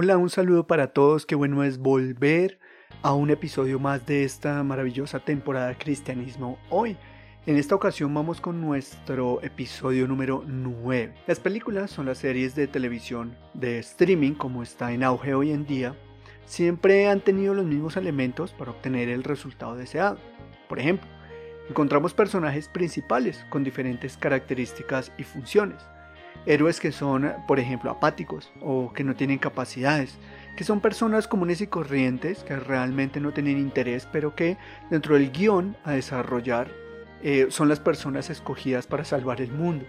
Hola, un saludo para todos, qué bueno es volver a un episodio más de esta maravillosa temporada Cristianismo hoy. En esta ocasión vamos con nuestro episodio número 9. Las películas son las series de televisión de streaming como está en auge hoy en día. Siempre han tenido los mismos elementos para obtener el resultado deseado. Por ejemplo, encontramos personajes principales con diferentes características y funciones héroes que son, por ejemplo, apáticos o que no tienen capacidades, que son personas comunes y corrientes que realmente no tienen interés, pero que dentro del guion a desarrollar eh, son las personas escogidas para salvar el mundo.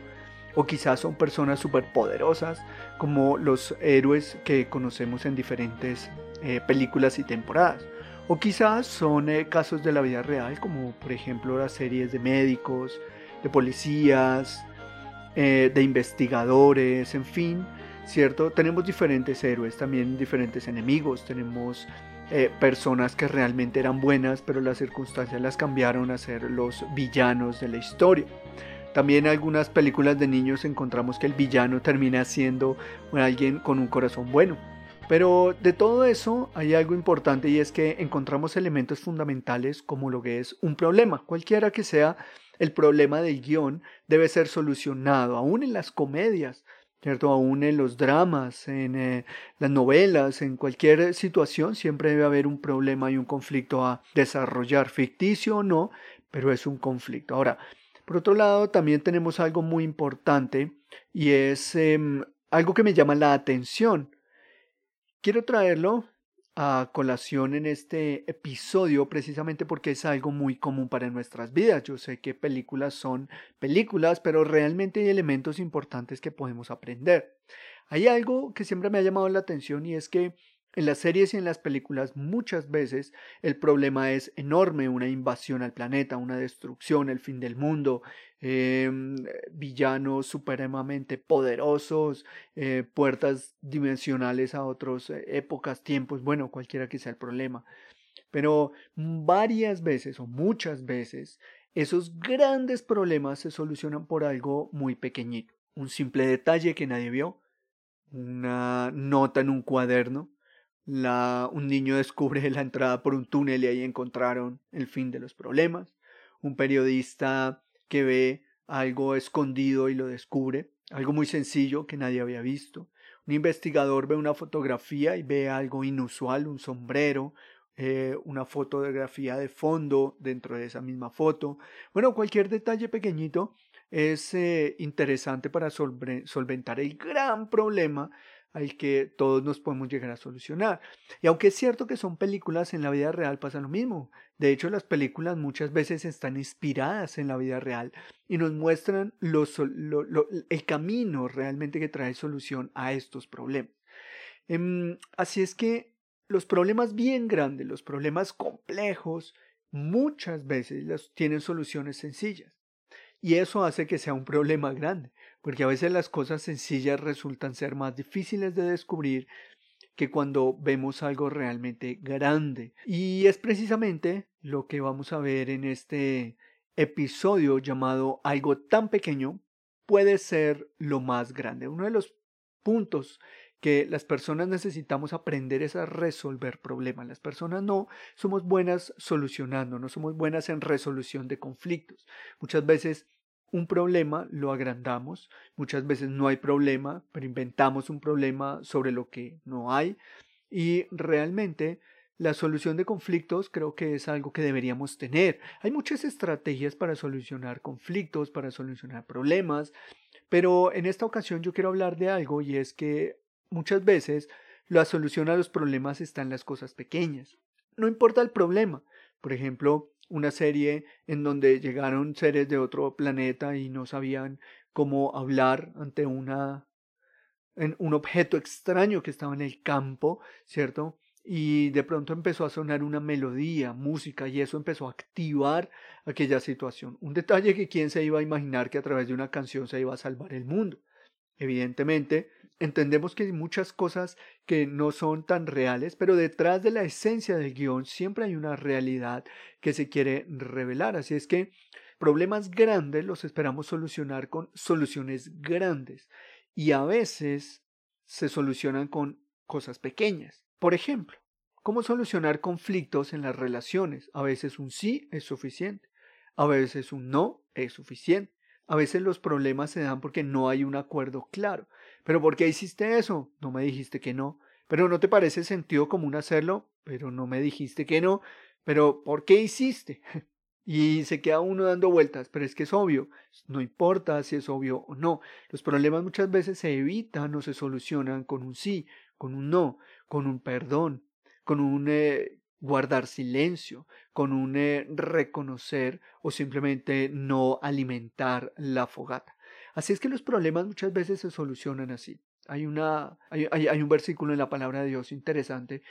O quizás son personas superpoderosas, como los héroes que conocemos en diferentes eh, películas y temporadas. O quizás son eh, casos de la vida real, como por ejemplo las series de médicos, de policías, eh, de investigadores, en fin, ¿cierto? Tenemos diferentes héroes, también diferentes enemigos, tenemos eh, personas que realmente eran buenas, pero las circunstancias las cambiaron a ser los villanos de la historia. También en algunas películas de niños encontramos que el villano termina siendo alguien con un corazón bueno. Pero de todo eso hay algo importante y es que encontramos elementos fundamentales como lo que es un problema, cualquiera que sea el problema del guion debe ser solucionado, aún en las comedias, ¿cierto? Aún en los dramas, en eh, las novelas, en cualquier situación, siempre debe haber un problema y un conflicto a desarrollar, ficticio o no, pero es un conflicto. Ahora, por otro lado, también tenemos algo muy importante y es em, algo que me llama la atención. Quiero traerlo colación en este episodio precisamente porque es algo muy común para nuestras vidas. Yo sé que películas son películas, pero realmente hay elementos importantes que podemos aprender. Hay algo que siempre me ha llamado la atención y es que en las series y en las películas muchas veces el problema es enorme, una invasión al planeta, una destrucción, el fin del mundo, em, villanos supremamente poderosos, eh, puertas dimensionales a otras eh, épocas, tiempos, bueno, cualquiera que sea el problema. Pero varias veces o muchas veces esos grandes problemas se solucionan por algo muy pequeñito, un simple detalle que nadie vio, una nota en un cuaderno, un niño descubre la entrada por un túnel y ahí encontraron el fin de los problemas. Un periodista que ve algo escondido y lo descubre, algo muy sencillo que nadie había visto. Un investigador ve una fotografía y ve algo inusual, un sombrero, eh, una fotografía de fondo dentro de esa misma foto. Bueno, cualquier detalle pequeñito es eh, interesante para solventar el gran problema al que todos nos podemos llegar a solucionar. Y aunque es cierto que son películas, en la vida real pasa lo mismo. De hecho, las películas muchas veces están inspiradas en la vida real y nos muestran el camino realmente que trae solución a estos problemas. Em, así es que los problemas bien grandes, los problemas complejos, muchas veces tienen soluciones sencillas. Y eso hace que sea un problema grande, porque a veces las cosas sencillas resultan ser más difíciles de descubrir que cuando vemos algo realmente grande. Y es precisamente lo que vamos a ver en este episodio llamado Algo tan pequeño puede ser lo más grande. Uno de los puntos que las personas necesitamos aprender es a resolver problemas. Las personas no somos buenas solucionando, no somos buenas en resolución de conflictos. Muchas veces un problema lo agrandamos, muchas veces no hay problema, pero inventamos un problema sobre lo que no hay y realmente la solución de conflictos creo que es algo que deberíamos tener. Hay muchas estrategias para solucionar conflictos, para solucionar problemas, pero en esta ocasión yo quiero hablar de algo y es que Muchas veces la solución a los problemas está en las cosas pequeñas. No importa el problema. Por ejemplo, una serie en donde llegaron seres de otro planeta y no sabían cómo hablar ante una un objeto extraño que estaba en el campo, ¿cierto? Y de pronto empezó a sonar una melodía, música, y eso empezó a activar aquella situación. Un detalle que quién se iba a imaginar que a través de una canción se iba a salvar el mundo. Evidentemente, entendemos que hay muchas cosas que no son tan reales, pero detrás de la esencia del guion siempre hay una realidad que se quiere revelar. Así es que problemas grandes los esperamos solucionar con soluciones grandes y a veces se solucionan con cosas pequeñas. Por ejemplo, cómo solucionar conflictos en las relaciones. A veces un sí es suficiente, a veces un no es suficiente. A veces los problemas se dan porque no hay un acuerdo claro. ¿Pero por qué hiciste eso? No me dijiste que no. ¿Pero no te parece sentido común hacerlo? Pero no me dijiste que no. ¿Pero por qué hiciste? Y se queda uno dando vueltas, pero es que es obvio, no importa si es obvio o no. Los problemas muchas veces se evitan o se solucionan con un sí, con un no, con un perdón, con un eh, guardar silencio, con un eh, reconocer o simplemente no alimentar la fogata. Así es que los problemas muchas veces se solucionan así. Hay, una, hay, un versículo en la palabra de Dios interesante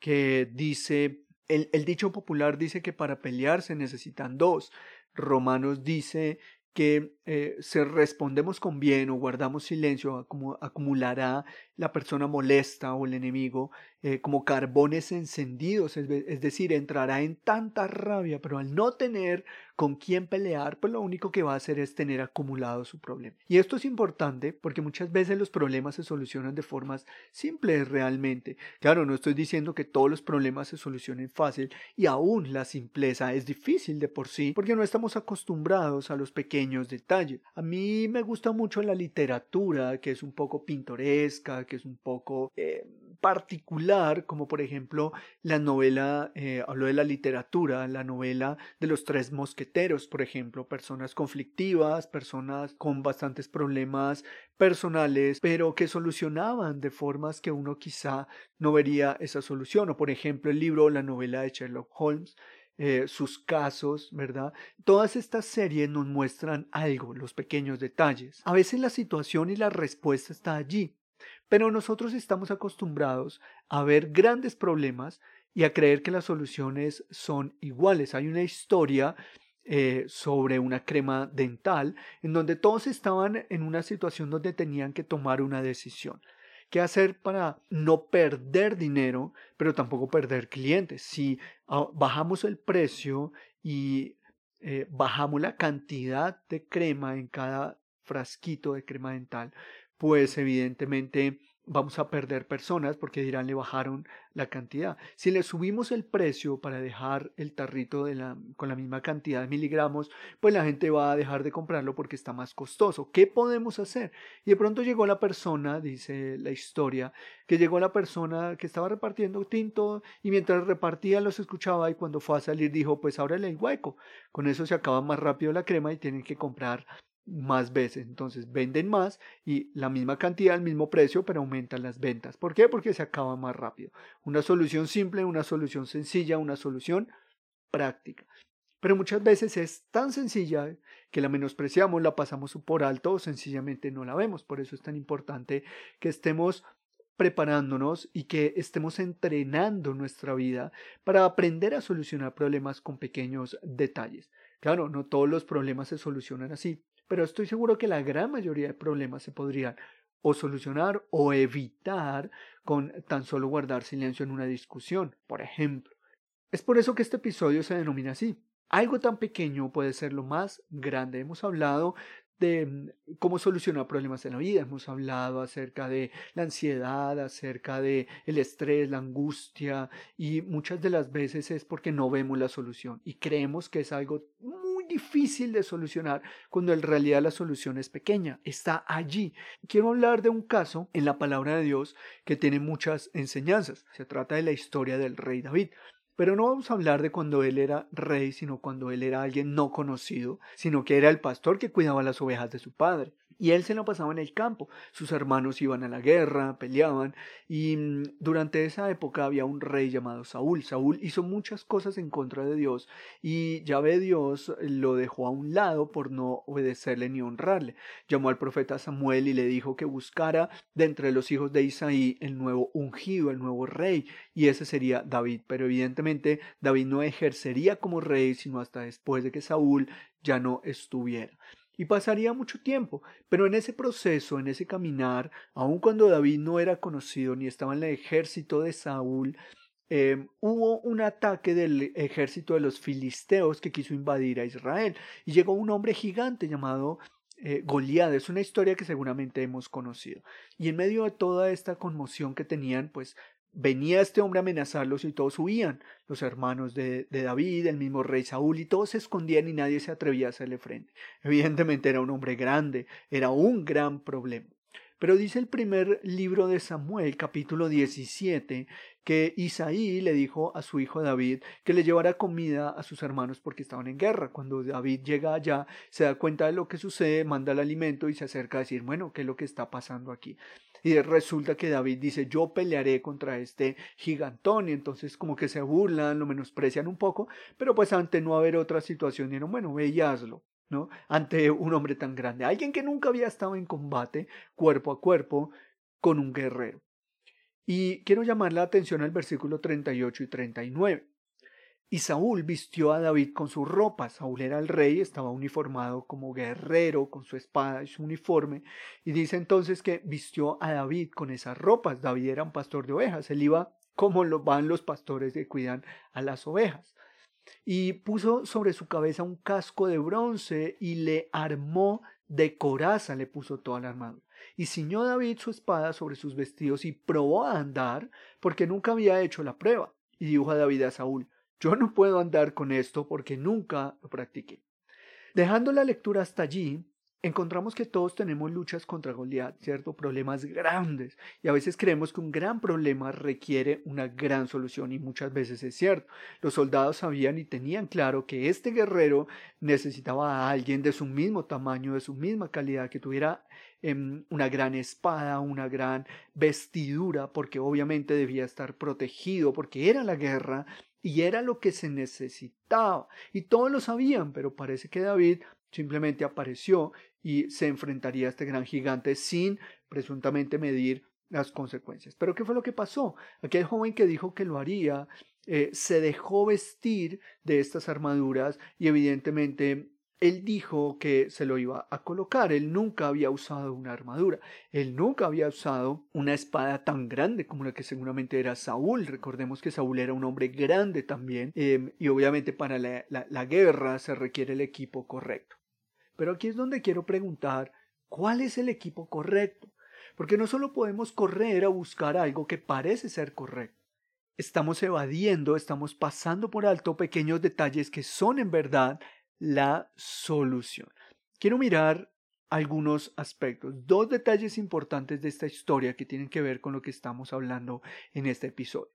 que dice el, el, dicho popular dice que para pelear se necesitan dos. Romanos dice que eh, si respondemos con bien o guardamos silencio, acumulará la persona molesta o el enemigo eh, como carbones encendidos, es, decir, entrará en tanta rabia, pero al no tener con quién pelear, pues lo único que va a hacer es tener acumulado su problema. Y esto es importante porque muchas veces los problemas se solucionan de formas simples realmente. Claro, no estoy diciendo que todos los problemas se solucionen fácil y aún la simpleza es difícil de por sí porque no estamos acostumbrados a los pequeños detalles. A mí me gusta mucho la literatura que es un poco pintoresca, que es un poco eh, particular, como por ejemplo la novela, eh, hablo de la literatura, la novela de los tres mosqueteros, por ejemplo, personas conflictivas, personas con bastantes problemas personales, pero que solucionaban de formas que uno quizá no vería esa solución, o por ejemplo el libro la novela de Sherlock Holmes, eh, sus casos, ¿verdad? Todas estas series nos muestran algo, los pequeños detalles. A veces la situación y la respuesta está allí, pero nosotros estamos acostumbrados a ver grandes problemas y a creer que las soluciones son iguales. Hay una historia eh, sobre una crema dental en donde todos estaban en una situación donde tenían que tomar una decisión. ¿Qué hacer para no perder dinero, pero tampoco perder clientes? Si ah, bajamos el precio y eh, bajamos la cantidad de crema en cada frasquito de crema dental, pues evidentemente vamos a perder personas porque dirán le bajaron la cantidad. Si le subimos el precio para dejar el tarrito de la, con la misma cantidad de miligramos, pues la gente va a dejar de comprarlo porque está más costoso. ¿Qué podemos hacer? Y de pronto llegó la persona, dice la historia, que llegó la persona que estaba repartiendo tinto y mientras repartía los escuchaba y cuando fue a salir dijo, pues ábrele el hueco. Con eso se acaba más rápido la crema y tienen que comprar más veces. Entonces venden más y la misma cantidad, el mismo precio, pero aumentan las ventas. ¿Por qué? Porque se acaba más rápido. Una solución simple, una solución sencilla, una solución práctica. Pero muchas veces es tan sencilla que la menospreciamos, la pasamos por alto o sencillamente no la vemos. Por eso es tan importante que estemos preparándonos y que estemos entrenando nuestra vida para aprender a solucionar problemas con pequeños detalles. Claro, no todos los problemas se solucionan así, pero estoy seguro que la gran mayoría de problemas se podrían o solucionar o evitar con tan solo guardar silencio en una discusión, por ejemplo. Es por eso que este episodio se denomina así. Algo tan pequeño puede ser lo más grande. Hemos hablado de mm, cómo solucionar problemas en la vida. Hemos hablado acerca de la ansiedad, acerca de el estrés, la angustia y muchas de las veces es porque no vemos la solución y creemos que es algo difícil de solucionar cuando en realidad la solución es pequeña, está allí. Quiero hablar de un caso en la palabra de Dios que tiene muchas enseñanzas. Se trata de la historia del rey David. Pero no vamos a hablar de cuando él era rey, sino cuando él era alguien no conocido, sino que era el pastor que cuidaba las ovejas de su padre. Y él se lo pasaba en el campo. Sus hermanos iban a la guerra, peleaban. Y mm, durante esa época había un rey llamado Saúl. Saúl hizo muchas cosas en contra de Dios. Y ya ve Dios lo dejó a un lado por no obedecerle ni honrarle. Llamó al profeta Samuel y le dijo que buscara de entre los hijos de Isaí el nuevo ungido, el nuevo rey. Y ese sería David. Pero evidentemente David no ejercería como rey sino hasta después de que Saúl ya no estuviera y pasaría mucho tiempo. Pero en ese proceso, en ese caminar, aun cuando David no era conocido ni estaba en el ejército de Saúl, em, hubo un ataque del ejército de los filisteos que quiso invadir a Israel. Y llegó un hombre gigante llamado eh. Es una historia que seguramente hemos conocido. Y en medio de toda esta conmoción que tenían, pues venía este hombre a amenazarlos y todos huían. Los hermanos de, David, el mismo rey Saúl, y todos se escondían y nadie se atrevía a hacerle frente. Evidentemente era un hombre grande, era un gran problema. Pero dice el primer libro de Samuel, capítulo 17, que Isaí le dijo a su hijo David que le llevara comida a sus hermanos porque estaban en guerra. Cuando David llega allá, se da cuenta de lo que sucede, manda el alimento y se acerca a decir, bueno, ¿qué es lo que está pasando aquí? Y resulta que David dice, yo pelearé contra este gigantón. Y entonces como que se burlan, lo menosprecian un poco, pero pues ante no haber otra situación, dijeron, bueno, ve y hazlo. ¿no? ante un hombre tan grande, alguien que nunca había estado en combate cuerpo a cuerpo con un guerrero. Y quiero llamar la atención al versículo 38 y 39. Y Saúl vistió a David con sus ropas. Saúl era el rey, estaba uniformado como guerrero, con su espada y su uniforme. Y dice entonces que vistió a David con esas ropas. David era un pastor de ovejas. Él iba como lo van los pastores que cuidan a las ovejas y puso sobre su cabeza un casco de bronce y le armó de coraza, le puso toda la armadura. Y ciñó David su espada sobre sus vestidos y probó a andar, porque nunca había hecho la prueba. Y dijo a David a Saúl, yo no puedo andar con esto porque nunca lo practiqué. Dejando la lectura hasta allí, encontramos que todos tenemos luchas contra Goliat, ¿cierto? Problemas grandes. Y a veces creemos que un gran problema requiere una gran solución y muchas veces es cierto. Los soldados sabían y tenían claro que este guerrero necesitaba a alguien de su mismo tamaño, de su misma calidad, que tuviera em, una gran espada, una gran vestidura, porque obviamente debía estar protegido, porque era la guerra y era lo que se necesitaba. Y todos lo sabían, pero parece que David simplemente apareció y se enfrentaría a este gran gigante sin presuntamente medir las consecuencias. Pero ¿qué fue lo que pasó? Aquel joven que dijo que lo haría eh, se dejó vestir de estas armaduras y evidentemente él dijo que se lo iba a colocar. Él nunca había usado una armadura. Él nunca había usado una espada tan grande como la que seguramente era Saúl. Recordemos que Saúl era un hombre grande también. Em, y obviamente para la guerra se requiere el equipo correcto. Pero aquí es donde quiero preguntar, ¿cuál es el equipo correcto? Porque no solo podemos correr a buscar algo que parece ser correcto. Estamos evadiendo, estamos pasando por alto pequeños detalles que son en verdad la solución. Quiero mirar algunos aspectos, dos detalles importantes de esta historia que tienen que ver con lo que estamos hablando en este episodio.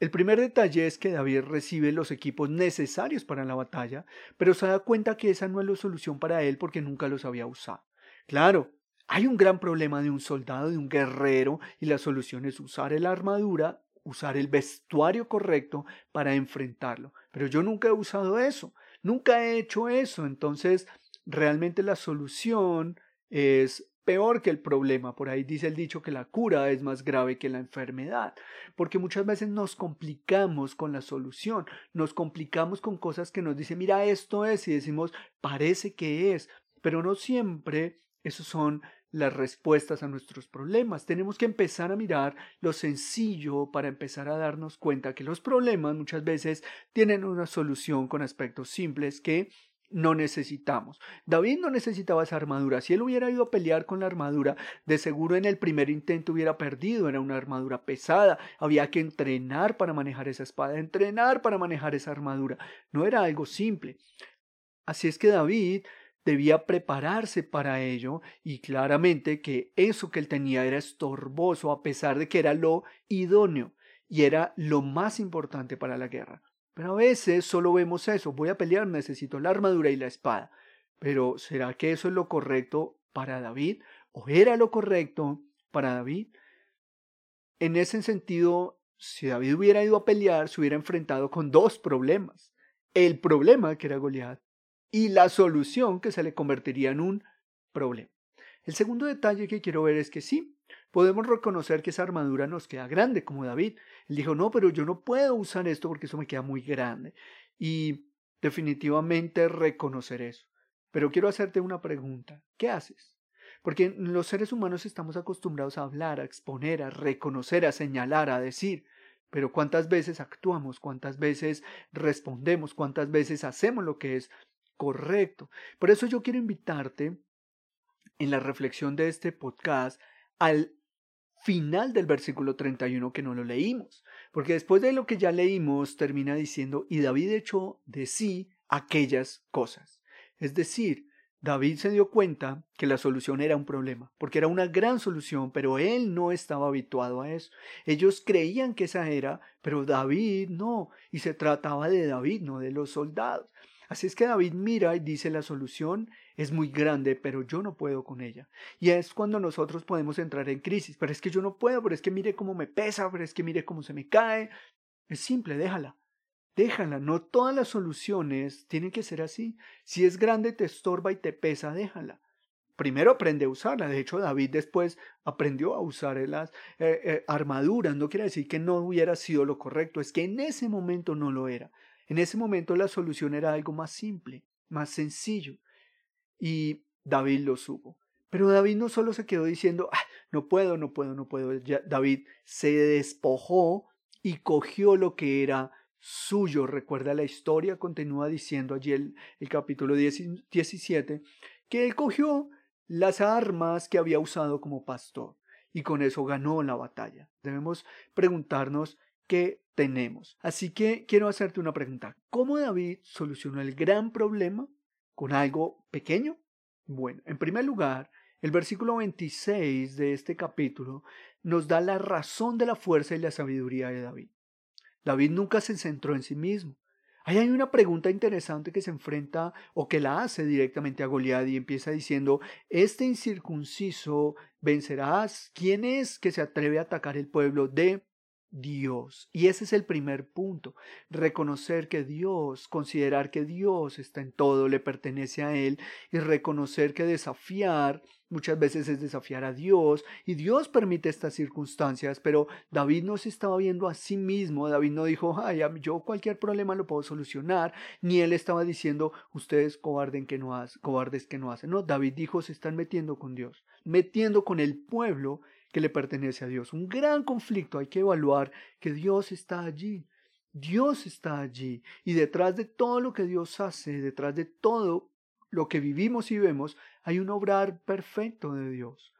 El primer detalle es que David recibe los equipos necesarios para la batalla, pero se da cuenta que esa no es la solución para él porque nunca los había usado. Claro, hay un gran problema de un soldado, de un guerrero, y la solución es usar la armadura, usar el vestuario correcto para enfrentarlo. Pero yo nunca he usado eso. Nunca he hecho eso, entonces realmente la solución es peor que el problema. Por ahí dice el dicho que la cura es más grave que la enfermedad, porque muchas veces nos complicamos con la solución, nos complicamos con cosas que nos dicen, mira, esto es, y decimos, parece que es, pero no siempre esos son las respuestas a nuestros problemas. Tenemos que empezar a mirar lo sencillo para empezar a darnos cuenta que los problemas muchas veces tienen una solución con aspectos simples que no necesitamos. David no necesitaba esa armadura. Si él hubiera ido a pelear con la armadura, de seguro en el primer intento hubiera perdido. Era una armadura pesada. Había que entrenar para manejar esa espada, entrenar para manejar esa armadura. No era algo simple. Así es que David debía prepararse para ello y claramente que eso que él tenía era estorboso a pesar de que era lo idóneo y era lo más importante para la guerra. Pero a veces solo vemos eso, voy a pelear, necesito la armadura y la espada. Pero ¿será que eso es lo correcto para David? ¿O era lo correcto para David? En ese sentido, si David hubiera ido a pelear, se hubiera enfrentado con dos problemas. El problema que era Goliat y la solución que se le convertiría en un problema. El segundo detalle que quiero ver es que sí, podemos reconocer que esa armadura nos queda grande, como David. Él dijo, no, pero yo no puedo usar esto porque eso me queda muy grande. Y definitivamente reconocer eso. Pero quiero hacerte una pregunta. ¿Qué haces? Porque los seres humanos estamos acostumbrados a hablar, a exponer, a reconocer, a señalar, a decir. Pero ¿cuántas veces actuamos? ¿Cuántas veces respondemos? ¿Cuántas veces hacemos lo que es correcto. Por eso yo quiero invitarte en la reflexión de este podcast al final del versículo 31 que no lo leímos, porque después de lo que ya leímos termina diciendo, y David echó de sí aquellas cosas. Es decir, David se dio cuenta que la solución era un problema, porque era una gran solución, pero él no estaba habituado a eso. Ellos creían que esa era, pero David no, y se trataba de David, no de los soldados. Así es que David mira y dice la solución es muy grande, pero yo no puedo con ella. Y es cuando nosotros podemos entrar en crisis, pero es que yo no puedo, pero es que mire cómo me pesa, pero es que mire cómo se me cae. Es simple, déjala. Déjala, no todas las soluciones tienen que ser así. Si es grande, te estorba y te pesa, déjala. Primero aprende a usarla. De hecho, David después aprendió a usar las eh, eh, armaduras. No quiere decir que no hubiera sido lo correcto, es que en ese momento no lo era. En ese momento la solución era algo más simple, más sencillo. Y David lo supo. Pero David no solo se quedó diciendo, ah, no puedo, no puedo, no puedo. David se despojó y cogió lo que era suyo. Recuerda la historia, continúa diciendo allí el, el capítulo 17, que él cogió las armas que había usado como pastor y con eso ganó la batalla. Debemos preguntarnos qué tenemos. Así que quiero hacerte una pregunta. ¿Cómo David solucionó el gran problema con algo pequeño? Bueno, en primer lugar, el versículo 26 de este capítulo nos da la razón de la fuerza y la sabiduría de David. David nunca se centró en sí mismo. Ahí hay una pregunta interesante que se enfrenta o que la hace directamente a Goliat y empieza diciendo, este incircunciso vencerás. ¿Quién es que se atreve a atacar el pueblo de Dios. Y ese es el primer punto, reconocer que Dios, considerar que Dios está en todo, le pertenece a Él y reconocer que desafiar muchas veces es desafiar a Dios y Dios permite estas circunstancias, pero David no se estaba viendo a sí mismo, David no dijo, ay, yo cualquier problema lo puedo solucionar, ni él estaba diciendo, ustedes cobarden que no hacen, cobardes que no hacen, no, David dijo, se están metiendo con Dios, metiendo con el pueblo que le pertenece a Dios. Un gran conflicto, hay que evaluar que Dios está allí. Dios está allí. Y detrás de todo lo que Dios hace, detrás de todo lo que vivimos y vemos, hay un obrar perfecto de Dios.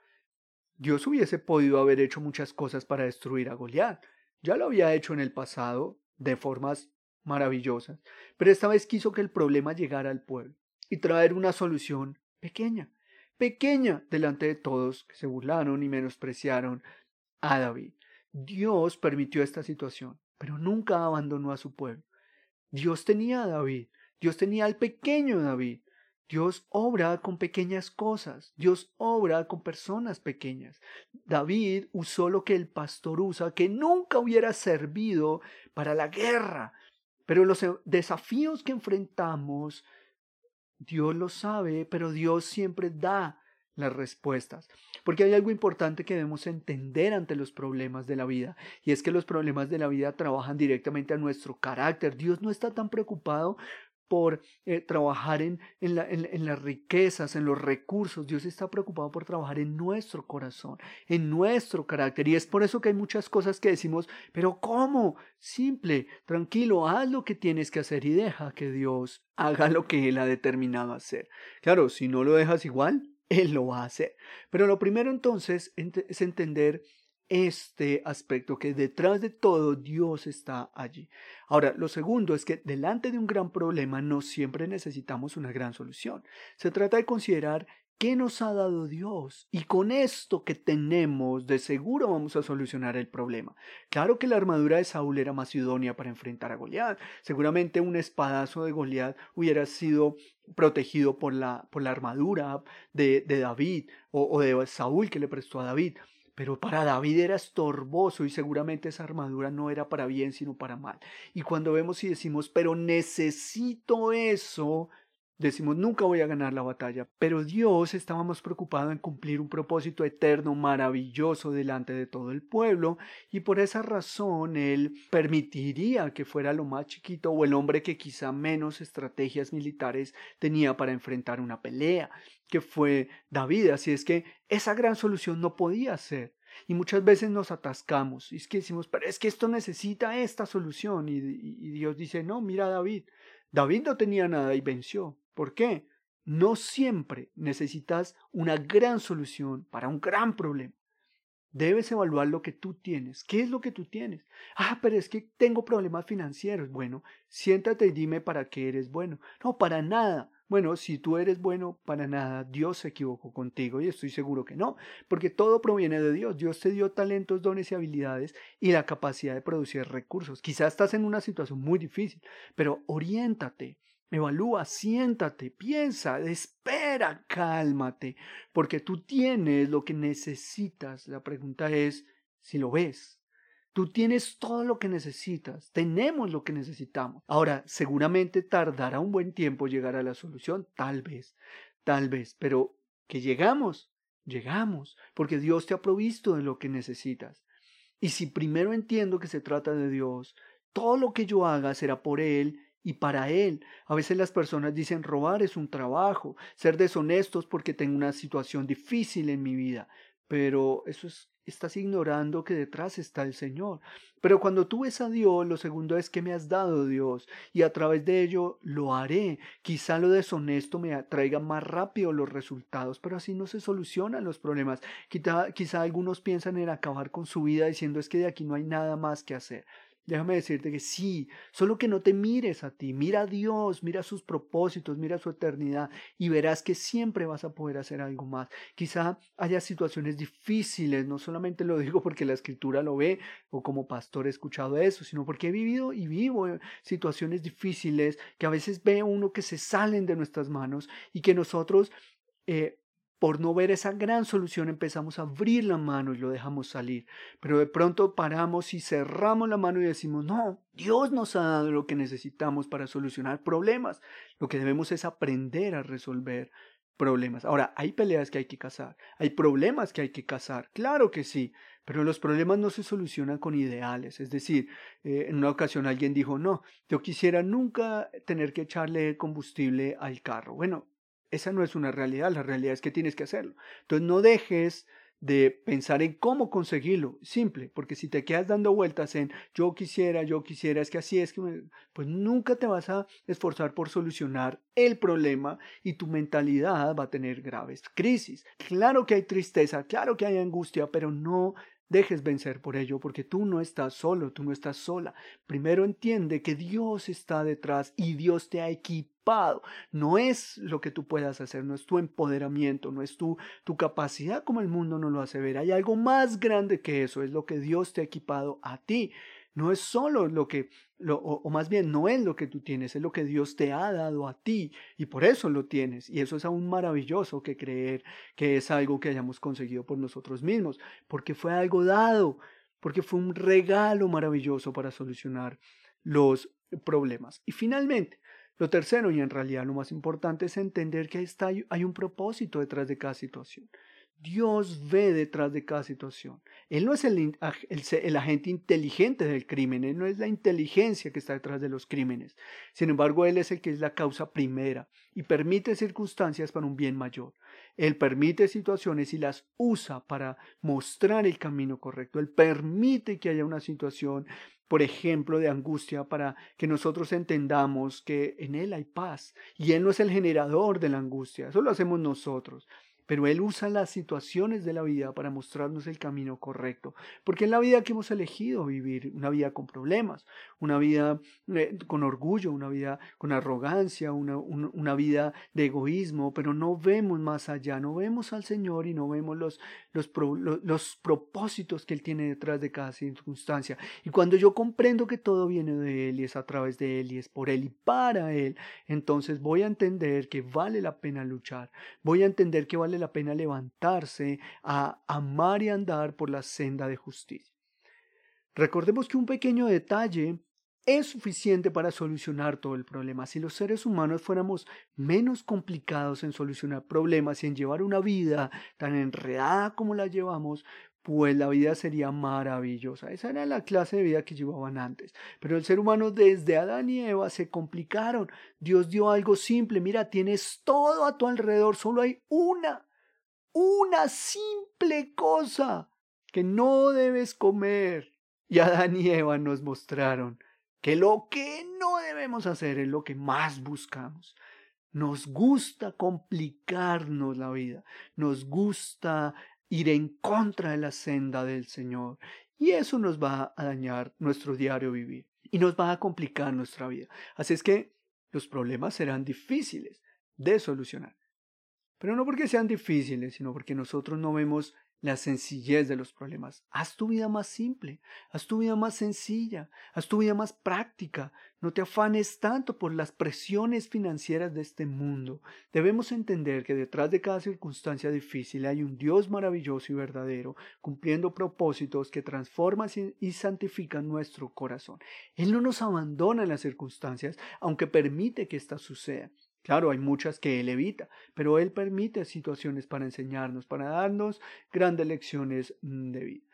Dios hubiese podido haber hecho muchas cosas para destruir a Goliat. Ya lo había hecho en el pasado de formas maravillosas, pero esta vez quiso que el problema llegara al pueblo y traer una solución pequeña pequeña delante de todos que se burlaron y menospreciaron a David. Dios permitió esta situación, pero nunca abandonó a su pueblo. Dios tenía a David, Dios tenía al pequeño David. Dios obra con pequeñas cosas, Dios obra con personas pequeñas. David usó lo que el pastor usa, que nunca hubiera servido para la guerra. Pero los desafíos que enfrentamos Dios lo sabe, pero Dios siempre da las respuestas. Porque hay algo importante que debemos entender ante los problemas de la vida, y es que los problemas de la vida trabajan directamente a nuestro carácter. Dios no está tan preocupado por eh, trabajar en, en, la, en, las riquezas, en los recursos. Dios está preocupado por trabajar en nuestro corazón, en nuestro carácter. Y es por eso que hay muchas cosas que decimos, pero ¿cómo? Simple, tranquilo, haz lo que tienes que hacer y deja que Dios haga lo que Él ha determinado hacer. Claro, si no lo dejas igual, Él lo va a hacer. Pero lo primero entonces es entender este aspecto, que detrás de todo Dios está allí. Ahora, lo segundo es que delante de un gran problema no siempre necesitamos una gran solución. Se trata de considerar qué nos ha dado Dios y con esto que tenemos de seguro vamos a solucionar el problema. Claro que la armadura de Saúl era más idónea para enfrentar a Goliat. Seguramente un espadazo de Goliat hubiera sido protegido por la, por la armadura de, de David o, o de Saúl que le prestó a David. Pero para David era estorboso y seguramente esa armadura no era para bien sino para mal. Y cuando vemos y decimos, pero necesito eso, Decimos, nunca voy a ganar la batalla, pero Dios estaba más preocupado en cumplir un propósito eterno, maravilloso delante de todo el pueblo, y por esa razón Él permitiría que fuera lo más chiquito o el hombre que quizá menos estrategias militares tenía para enfrentar una pelea, que fue David. Así es que esa gran solución no podía ser. Y muchas veces nos atascamos y es que decimos, pero es que esto necesita esta solución. Y, y Dios dice, no, mira David, David no tenía nada y venció. ¿Por qué? No siempre necesitas una gran solución para un gran problema. Debes evaluar lo que tú tienes. ¿Qué es lo que tú tienes? Ah, pero es que tengo problemas financieros. Bueno, siéntate y dime para qué eres bueno. No, para nada. Bueno, si tú eres bueno para nada, Dios se equivocó contigo y estoy seguro que no, porque todo proviene de Dios. Dios te dio talentos, dones y habilidades y la capacidad de producir recursos. Quizás estás en una situación muy difícil, pero oriéntate, evalúa, siéntate, piensa, espera, cálmate, porque tú tienes lo que necesitas. La pregunta es si lo ves. Tú tienes todo lo que necesitas, tenemos lo que necesitamos. Ahora, seguramente tardará un buen tiempo llegar a la solución, tal vez, tal vez, pero que llegamos, llegamos, porque Dios te ha provisto de lo que necesitas. Y si primero entiendo que se trata de Dios, todo lo que yo haga será por Él y para Él. A veces las personas dicen robar es un trabajo, ser deshonestos porque tengo una situación difícil en mi vida, pero eso es estás ignorando que detrás está el Señor. Pero cuando tú ves a Dios, lo segundo es que me has dado Dios y a través de ello lo haré. Quizá lo deshonesto me traiga más rápido los resultados, pero así no se solucionan los problemas. Quizá, quizá algunos piensan en acabar con su vida diciendo es que de aquí no hay nada más que hacer. Déjame decirte que sí, solo que no te mires a ti, mira a Dios, mira sus propósitos, mira su eternidad y verás que siempre vas a poder hacer algo más. Quizá haya situaciones difíciles, no solamente lo digo porque la escritura lo ve o como pastor he escuchado eso, sino porque he vivido y vivo situaciones difíciles que a veces ve uno que se salen de nuestras manos y que nosotros eh, por no ver esa gran solución empezamos a abrir la mano y lo dejamos salir. Pero de pronto paramos y cerramos la mano y decimos, no, Dios nos ha dado lo que necesitamos para solucionar problemas. Lo que debemos es aprender a resolver problemas. Ahora, hay peleas que hay que casar, hay problemas que hay que casar, claro que sí, pero los problemas no se solucionan con ideales. Es decir, eh, en una ocasión alguien dijo, no, yo quisiera nunca tener que echarle combustible al carro. Bueno, esa no es una realidad, la realidad es que tienes que hacerlo. Entonces no dejes de pensar en cómo conseguirlo, simple, porque si te quedas dando vueltas en yo quisiera, yo quisiera, es que así es que, pues nunca te vas a esforzar por solucionar el problema y tu mentalidad va a tener graves crisis. Claro que hay tristeza, claro que hay angustia, pero no dejes vencer por ello, porque tú no estás solo, tú no estás sola. Primero entiende que Dios está detrás y Dios te ha equipado. No es lo que tú puedas hacer, no es tu empoderamiento, no es tu, tu capacidad como el mundo no lo hace ver. Hay algo más grande que eso, es lo que Dios te ha equipado a ti. No es solo lo que, lo, o, más bien no es lo que tú tienes, es lo que Dios te ha dado a ti y por eso lo tienes. Y eso es aún maravilloso que creer que es algo que hayamos conseguido por nosotros mismos, porque fue algo dado, porque fue un regalo maravilloso para solucionar los problemas. Y finalmente, lo tercero y en realidad lo más importante es entender que está, hay un propósito detrás de cada situación. Dios ve detrás de cada situación. Él no es el, agente inteligente del crimen, Él no es la inteligencia que está detrás de los crímenes. Sin embargo, Él es el que es la causa primera y permite circunstancias para un bien mayor. Él permite situaciones y las usa para mostrar el camino correcto. Él permite que haya una situación, por ejemplo, de angustia para que nosotros entendamos que en Él hay paz. Y Él no es el generador de la angustia, eso lo hacemos nosotros. Pero Él usa las situaciones de la vida para mostrarnos el camino correcto. Porque es la vida que hemos elegido vivir, una vida con problemas, una vida eh, con orgullo, una vida con arrogancia, una, una, vida de egoísmo, pero no vemos más allá, no vemos al Señor y no vemos los, los, los propósitos que Él tiene detrás de cada circunstancia. Y cuando yo comprendo que todo viene de Él y es a través de Él y es por Él y para Él, entonces voy a entender que vale la pena luchar, voy a entender que vale la pena levantarse a amar y andar por la senda de justicia. Recordemos que un pequeño detalle es suficiente para solucionar todo el problema. Si los seres humanos fuéramos menos complicados en solucionar problemas y en llevar una vida tan enredada como la llevamos, pues la vida sería maravillosa. Esa era la clase de vida que llevaban antes. Pero el ser humano desde Adán y Eva se complicaron. Dios dio algo simple. Mira, tienes todo a tu alrededor, solo hay una, una simple cosa que no debes comer. Y Adán y Eva nos mostraron que lo que no debemos hacer es lo que más buscamos. Nos gusta complicarnos la vida, nos gusta ir en contra de la senda del Señor y eso nos va a dañar nuestro diario vivir y nos va a complicar nuestra vida. Así es que los problemas serán difíciles de solucionar. Pero no porque sean difíciles, sino porque nosotros no vemos la sencillez de los problemas. Haz tu vida más simple, haz tu vida más sencilla, haz tu vida más práctica. No te afanes tanto por las presiones financieras de este mundo. Debemos entender que detrás de cada circunstancia difícil hay un Dios maravilloso y verdadero, cumpliendo propósitos que transforman y santifican nuestro corazón. Él no nos abandona en las circunstancias, aunque permite que éstas sucedan. Claro, hay muchas que Él evita, pero Él permite situaciones para enseñarnos, para darnos grandes lecciones mm, de vida.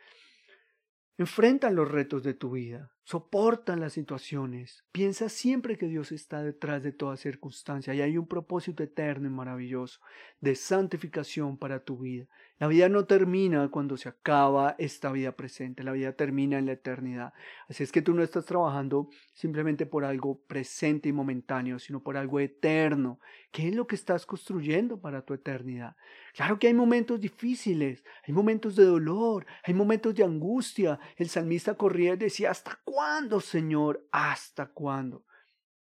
Enfrenta los retos de tu vida, soporta las situaciones, piensa siempre que Dios está detrás de toda circunstancia y hay un propósito eterno y maravilloso de santificación para tu vida. La vida no termina cuando se acaba esta vida presente, la vida termina en la eternidad. Así es que tú no estás trabajando simplemente por algo presente y momentáneo, sino por algo eterno. ¿Qué es lo que estás construyendo para tu eternidad? Claro que hay momentos difíciles, hay momentos de dolor, hay momentos de angustia. El salmista corría y decía, ¿hasta cuándo, Señor? ¿Hasta cuándo?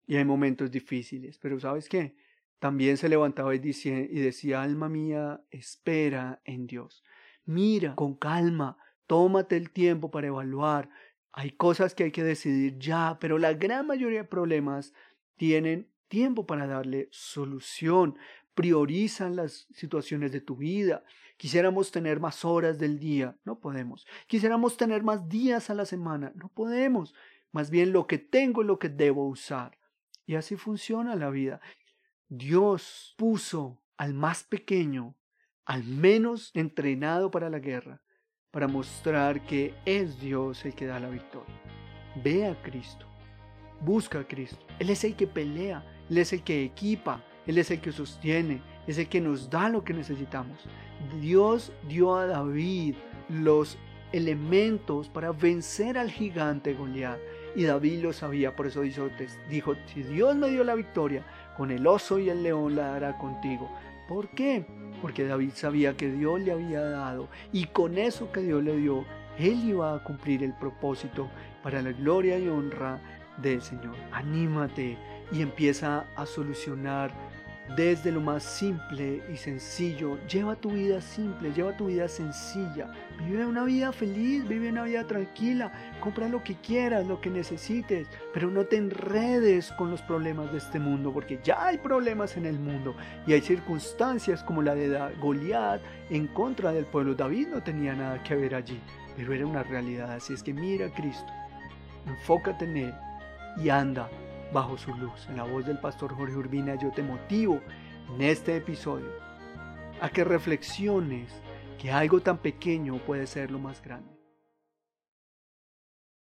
Y hay momentos difíciles, pero ¿sabes qué? También se levantaba y decía, y decía, alma mía, espera en Dios. Mira con calma, tómate el tiempo para evaluar. Hay cosas que hay que decidir ya, pero la gran mayoría de problemas tienen tiempo para darle solución. Priorizan las situaciones de tu vida. Quisiéramos tener más horas del día, no podemos. Quisiéramos tener más días a la semana, no podemos. Más bien lo que tengo es lo que debo usar. Y así funciona la vida. Dios puso al más pequeño, al menos entrenado para la guerra, para mostrar que es Dios el que da la victoria. Ve a Cristo, busca a Cristo. Él es el que pelea, Él es el que equipa, Él es el que sostiene, es el que nos da lo que necesitamos. Dios dio a David los elementos para vencer al gigante Goliat. Y David lo sabía, por eso dijo, dijo, si Dios me dio la victoria, con el oso y el león la dará contigo. ¿Por qué? Porque David sabía que Dios le había dado y con eso que Dios le dio, él iba a cumplir el propósito para la gloria y honra del Señor. Anímate y empieza a solucionar desde lo más simple y sencillo. Lleva tu vida simple, lleva tu vida sencilla. Vive una vida feliz, vive una vida tranquila. Compra lo que quieras, lo que necesites, pero no te enredes con los problemas de este mundo, porque ya hay problemas en el mundo y hay circunstancias como la de Goliat en contra del pueblo. David no tenía nada que ver allí, pero era una realidad. Así es que mira a Cristo, enfócate en Él y anda bajo su luz. En la voz del pastor Jorge Urbina yo te motivo en este episodio a que reflexiones que algo tan pequeño puede ser lo más grande.